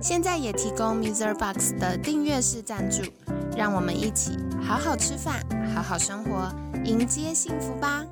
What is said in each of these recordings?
现在也提供 Miserbox 的订阅式赞助，让我们一起好好吃饭，好好生活，迎接幸福吧！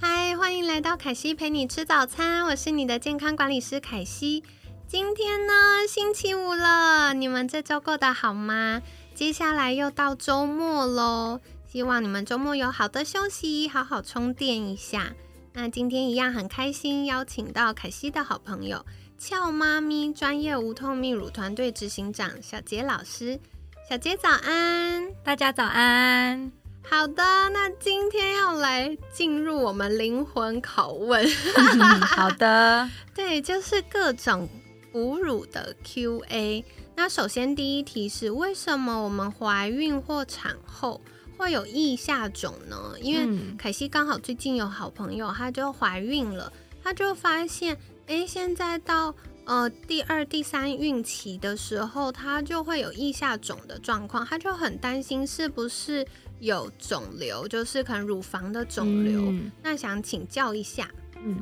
嗨，欢迎来到凯西陪你吃早餐，我是你的健康管理师凯西。今天呢，星期五了，你们这周过得好吗？接下来又到周末喽，希望你们周末有好的休息，好好充电一下。那今天一样很开心，邀请到凯西的好朋友俏妈咪专业无痛泌乳团队执行长小杰老师。小杰早安，大家早安。好的，那今天要来进入我们灵魂拷问。好的，对，就是各种哺乳的 Q&A。那首先第一题是，为什么我们怀孕或产后会有腋下肿呢？因为凯西刚好最近有好朋友，她就怀孕了，她就发现，哎，现在到呃第二、第三孕期的时候，她就会有腋下肿的状况，她就很担心是不是。有肿瘤，就是可能乳房的肿瘤。那想请教一下，嗯。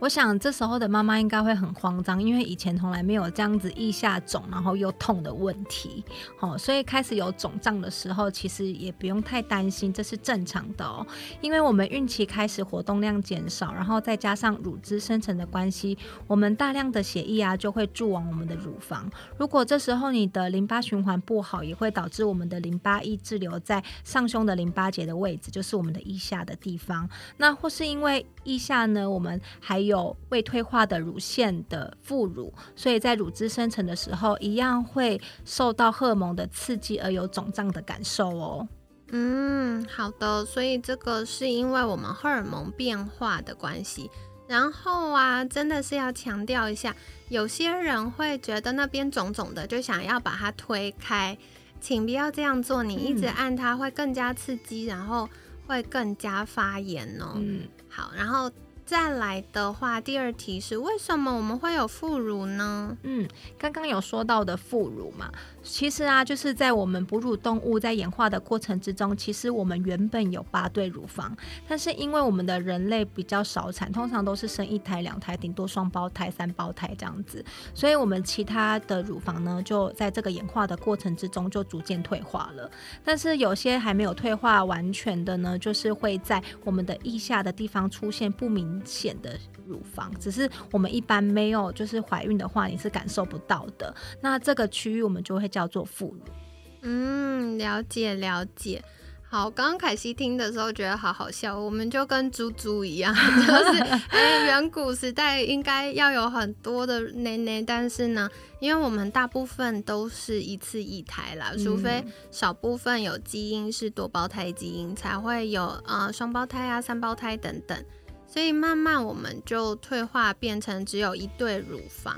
我想这时候的妈妈应该会很慌张，因为以前从来没有这样子腋下肿然后又痛的问题，好，所以开始有肿胀的时候，其实也不用太担心，这是正常的哦。因为我们孕期开始活动量减少，然后再加上乳汁生成的关系，我们大量的血液啊就会注往我们的乳房。如果这时候你的淋巴循环不好，也会导致我们的淋巴液滞留在上胸的淋巴结的位置，就是我们的腋下的地方。那或是因为腋下呢，我们还有有未退化的乳腺的副乳，所以在乳汁生成的时候，一样会受到荷尔蒙的刺激而有肿胀的感受哦。嗯，好的，所以这个是因为我们荷尔蒙变化的关系。然后啊，真的是要强调一下，有些人会觉得那边肿肿的，就想要把它推开，请不要这样做，你一直按它会更加刺激，然后会更加发炎哦。嗯，好，然后。再来的话，第二题是为什么我们会有副乳呢？嗯，刚刚有说到的副乳嘛。其实啊，就是在我们哺乳动物在演化的过程之中，其实我们原本有八对乳房，但是因为我们的人类比较少产，通常都是生一胎、两胎，顶多双胞胎、三胞胎这样子，所以我们其他的乳房呢，就在这个演化的过程之中就逐渐退化了。但是有些还没有退化完全的呢，就是会在我们的腋下的地方出现不明显的乳房，只是我们一般没有，就是怀孕的话你是感受不到的。那这个区域我们就会。叫做副乳，嗯，了解了解。好，刚刚凯西听的时候觉得好好笑，我们就跟猪猪一样，就是哎，远古时代应该要有很多的奶奶，但是呢，因为我们大部分都是一次一胎啦，除非少部分有基因是多胞胎基因，才会有呃双胞胎啊、三胞胎等等，所以慢慢我们就退化变成只有一对乳房。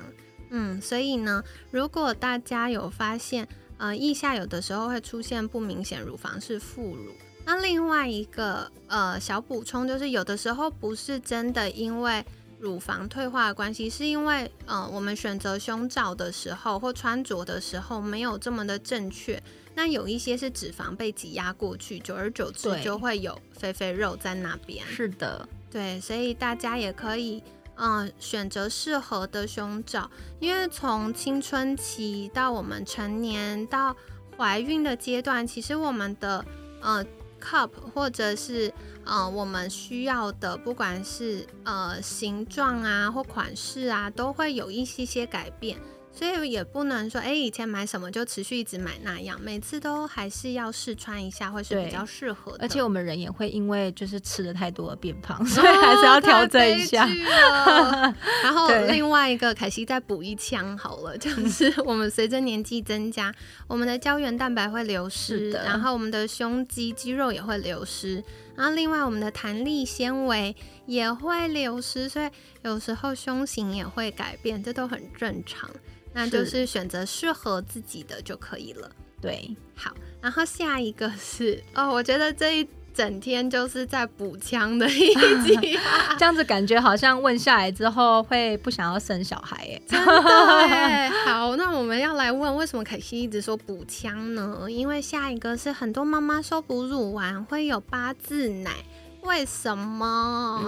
嗯，所以呢，如果大家有发现，呃，腋下有的时候会出现不明显乳房是副乳，那另外一个呃小补充就是，有的时候不是真的因为乳房退化的关系，是因为呃我们选择胸罩的时候或穿着的时候没有这么的正确，那有一些是脂肪被挤压过去，久而久之就会有肥肥肉在那边。是的，对，所以大家也可以。嗯，选择适合的胸罩，因为从青春期到我们成年到怀孕的阶段，其实我们的呃 cup 或者是呃我们需要的，不管是呃形状啊或款式啊，都会有一些些改变。所以也不能说，哎，以前买什么就持续一直买那样，每次都还是要试穿一下，会是比较适合的。而且我们人也会因为就是吃的太多而变胖，所以还是要调整一下。然后另外一个，凯西再补一枪好了，就是 我们随着年纪增加，我们的胶原蛋白会流失，然后我们的胸肌肌肉也会流失，然后另外我们的弹力纤维也会流失，所以有时候胸型也会改变，这都很正常。那就是选择适合自己的就可以了。对，好，然后下一个是哦，我觉得这一整天就是在补枪的一集，这样子感觉好像问下来之后会不想要生小孩耶，真的 好，那我们要来问，为什么凯西一直说补枪呢？因为下一个是很多妈妈说哺乳完会有八字奶。为什么？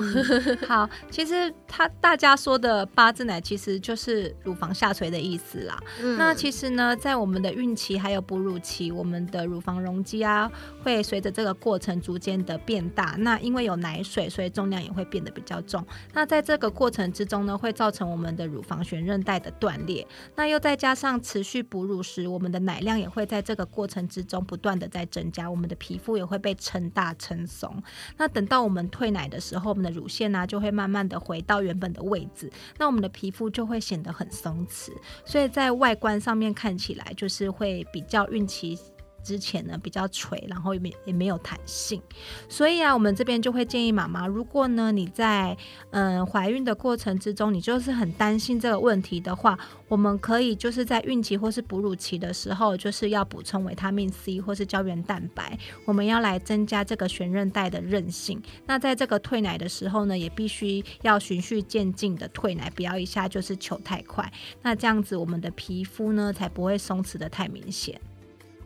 好，其实他大家说的八字奶其实就是乳房下垂的意思啦。那其实呢，在我们的孕期还有哺乳期，我们的乳房容积啊，会随着这个过程逐渐的变大。那因为有奶水，所以重量也会变得比较重。那在这个过程之中呢，会造成我们的乳房悬韧带的断裂。那又再加上持续哺乳时，我们的奶量也会在这个过程之中不断的在增加，我们的皮肤也会被撑大撑松。那等。到我们退奶的时候，我们的乳腺呢就会慢慢的回到原本的位置，那我们的皮肤就会显得很松弛，所以在外观上面看起来就是会比较孕期。之前呢比较垂，然后也没也没有弹性，所以啊，我们这边就会建议妈妈，如果呢你在嗯怀孕的过程之中，你就是很担心这个问题的话，我们可以就是在孕期或是哺乳期的时候，就是要补充维他命 C 或是胶原蛋白，我们要来增加这个悬韧带的韧性。那在这个退奶的时候呢，也必须要循序渐进的退奶，不要一下就是求太快，那这样子我们的皮肤呢才不会松弛的太明显。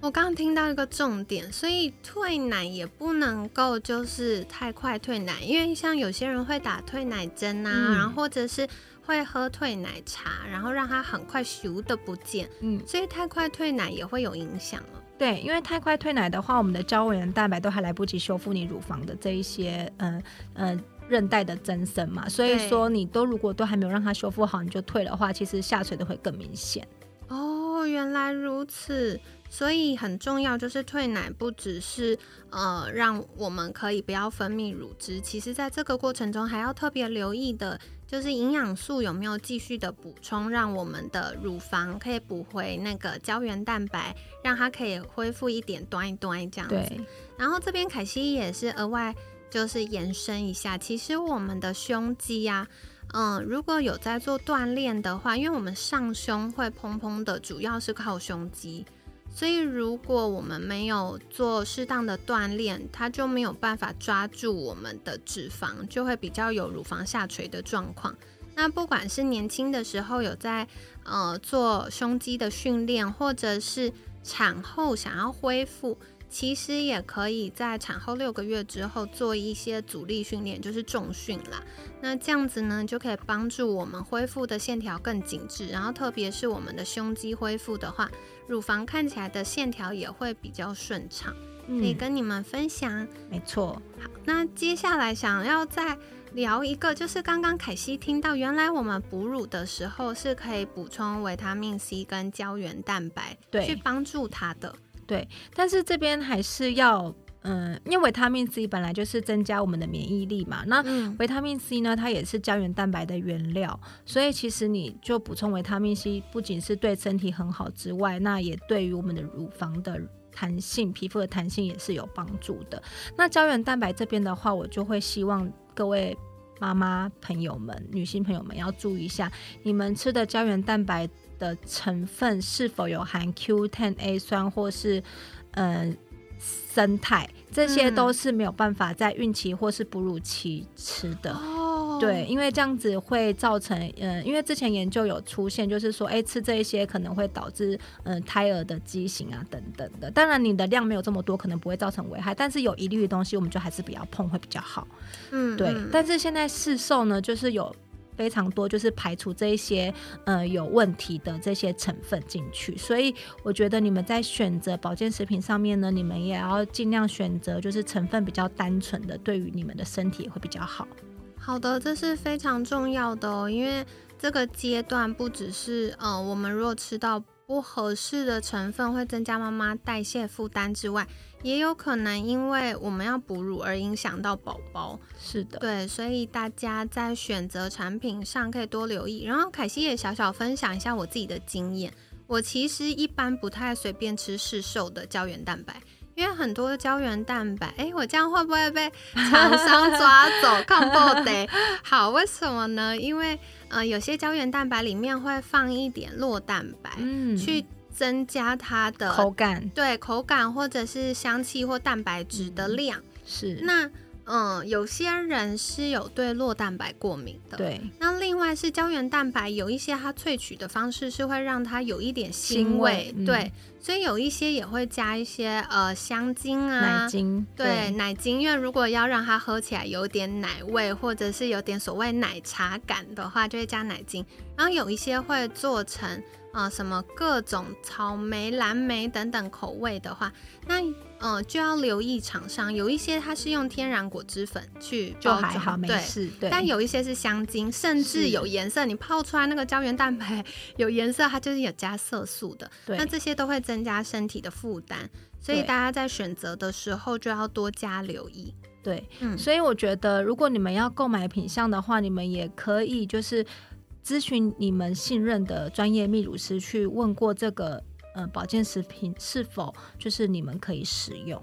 我刚刚听到一个重点，所以退奶也不能够就是太快退奶，因为像有些人会打退奶针啊，然后或者是会喝退奶茶，然后让它很快咻的不见，嗯，所以太快退奶也会有影响了。对，因为太快退奶的话，我们的胶原蛋白都还来不及修复你乳房的这一些，嗯嗯，韧带的增生嘛，所以说你都如果都还没有让它修复好，你就退的话，其实下垂的会更明显。哦，原来如此。所以很重要，就是退奶不只是呃让我们可以不要分泌乳汁，其实在这个过程中还要特别留意的，就是营养素有没有继续的补充，让我们的乳房可以补回那个胶原蛋白，让它可以恢复一点端一端这样子。然后这边凯西也是额外就是延伸一下，其实我们的胸肌呀，嗯，如果有在做锻炼的话，因为我们上胸会砰砰的，主要是靠胸肌。所以，如果我们没有做适当的锻炼，它就没有办法抓住我们的脂肪，就会比较有乳房下垂的状况。那不管是年轻的时候有在呃做胸肌的训练，或者是产后想要恢复。其实也可以在产后六个月之后做一些阻力训练，就是重训啦。那这样子呢，就可以帮助我们恢复的线条更紧致。然后特别是我们的胸肌恢复的话，乳房看起来的线条也会比较顺畅。可以跟你们分享。没错。好，那接下来想要再聊一个，就是刚刚凯西听到，原来我们哺乳的时候是可以补充维他命 C 跟胶原蛋白，对，去帮助它的。对，但是这边还是要，嗯，因为维他命 C 本来就是增加我们的免疫力嘛。那维他命 C 呢，它也是胶原蛋白的原料，所以其实你就补充维他命 C，不仅是对身体很好之外，那也对于我们的乳房的弹性、皮肤的弹性也是有帮助的。那胶原蛋白这边的话，我就会希望各位妈妈朋友们、女性朋友们要注意一下，你们吃的胶原蛋白。的成分是否有含 Q10A 酸或是嗯生态，这些都是没有办法在孕期或是哺乳期吃的。哦，对，因为这样子会造成嗯，因为之前研究有出现，就是说，哎，吃这一些可能会导致嗯胎儿的畸形啊等等的。当然，你的量没有这么多，可能不会造成危害，但是有疑虑的东西，我们就还是不要碰会比较好。嗯，对。但是现在市售呢，就是有。非常多，就是排除这一些呃有问题的这些成分进去，所以我觉得你们在选择保健食品上面呢，你们也要尽量选择就是成分比较单纯的，对于你们的身体也会比较好。好的，这是非常重要的哦，因为这个阶段不只是呃我们如果吃到不合适的成分，会增加妈妈代谢负担之外。也有可能因为我们要哺乳而影响到宝宝，是的，对，所以大家在选择产品上可以多留意。然后凯西也小小分享一下我自己的经验，我其实一般不太随便吃市售的胶原蛋白，因为很多胶原蛋白，哎，我这样会不会被厂商抓走？看不得。好，为什么呢？因为呃，有些胶原蛋白里面会放一点酪蛋白，嗯，去增加它的口感，对口感或者是香气或蛋白质的量。是那。嗯，有些人是有对酪蛋白过敏的。对，那另外是胶原蛋白，有一些它萃取的方式是会让它有一点腥味。对，所以有一些也会加一些呃香精啊，奶精。对，奶精，因为如果要让它喝起来有点奶味，或者是有点所谓奶茶感的话，就会加奶精。然后有一些会做成。啊，什么各种草莓、蓝莓等等口味的话，那嗯就要留意厂商，有一些它是用天然果汁粉去就还好，没事。对，但有一些是香精，甚至有颜色，你泡出来那个胶原蛋白有颜色，它就是有加色素的。对，那这些都会增加身体的负担，所以大家在选择的时候就要多加留意。对，嗯，所以我觉得如果你们要购买品相的话，你们也可以就是。咨询你们信任的专业泌乳师去问过这个呃保健食品是否就是你们可以使用。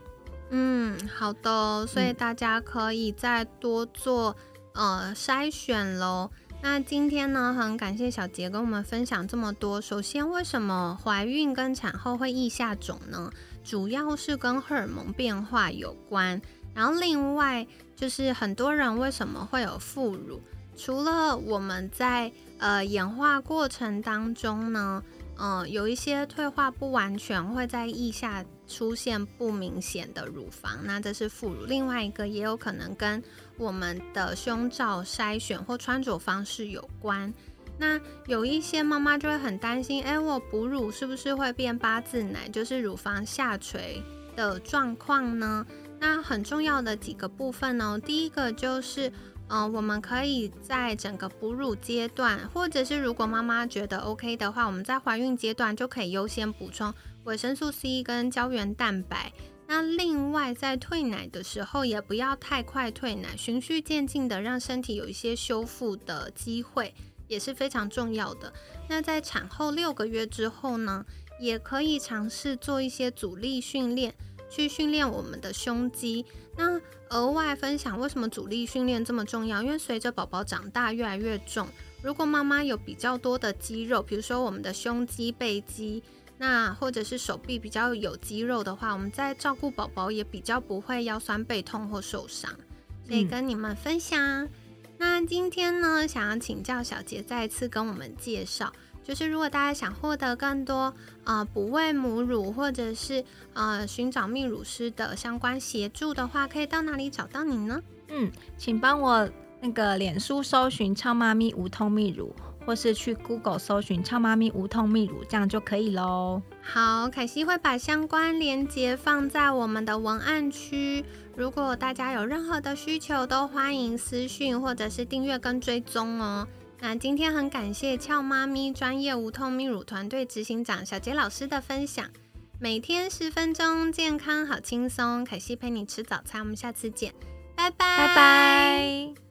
嗯，好的，所以大家可以再多做呃筛选喽。那今天呢，很感谢小杰跟我们分享这么多。首先，为什么怀孕跟产后会腋下肿呢？主要是跟荷尔蒙变化有关。然后另外就是很多人为什么会有副乳？除了我们在呃演化过程当中呢，嗯，有一些退化不完全，会在腋下出现不明显的乳房，那这是副乳。另外一个也有可能跟我们的胸罩筛选或穿着方式有关。那有一些妈妈就会很担心，哎，我哺乳是不是会变八字奶，就是乳房下垂的状况呢？那很重要的几个部分呢，第一个就是。嗯，我们可以在整个哺乳阶段，或者是如果妈妈觉得 OK 的话，我们在怀孕阶段就可以优先补充维生素 C 跟胶原蛋白。那另外在退奶的时候，也不要太快退奶，循序渐进的让身体有一些修复的机会，也是非常重要的。那在产后六个月之后呢，也可以尝试做一些阻力训练。去训练我们的胸肌。那额外分享为什么阻力训练这么重要？因为随着宝宝长大越来越重，如果妈妈有比较多的肌肉，比如说我们的胸肌、背肌，那或者是手臂比较有肌肉的话，我们在照顾宝宝也比较不会腰酸背痛或受伤。所以跟你们分享。那今天呢，想要请教小杰再次跟我们介绍。就是如果大家想获得更多啊哺喂母乳或者是呃寻找泌乳师的相关协助的话，可以到哪里找到你呢？嗯，请帮我那个脸书搜寻“超妈咪无痛泌乳”，或是去 Google 搜寻“超妈咪无痛泌乳”，这样就可以喽。好，凯西会把相关链接放在我们的文案区。如果大家有任何的需求，都欢迎私讯或者是订阅跟追踪哦。那今天很感谢俏妈咪专业无痛泌乳团队执行长小杰老师的分享，每天十分钟，健康好轻松。可西陪你吃早餐，我们下次见，拜拜拜拜。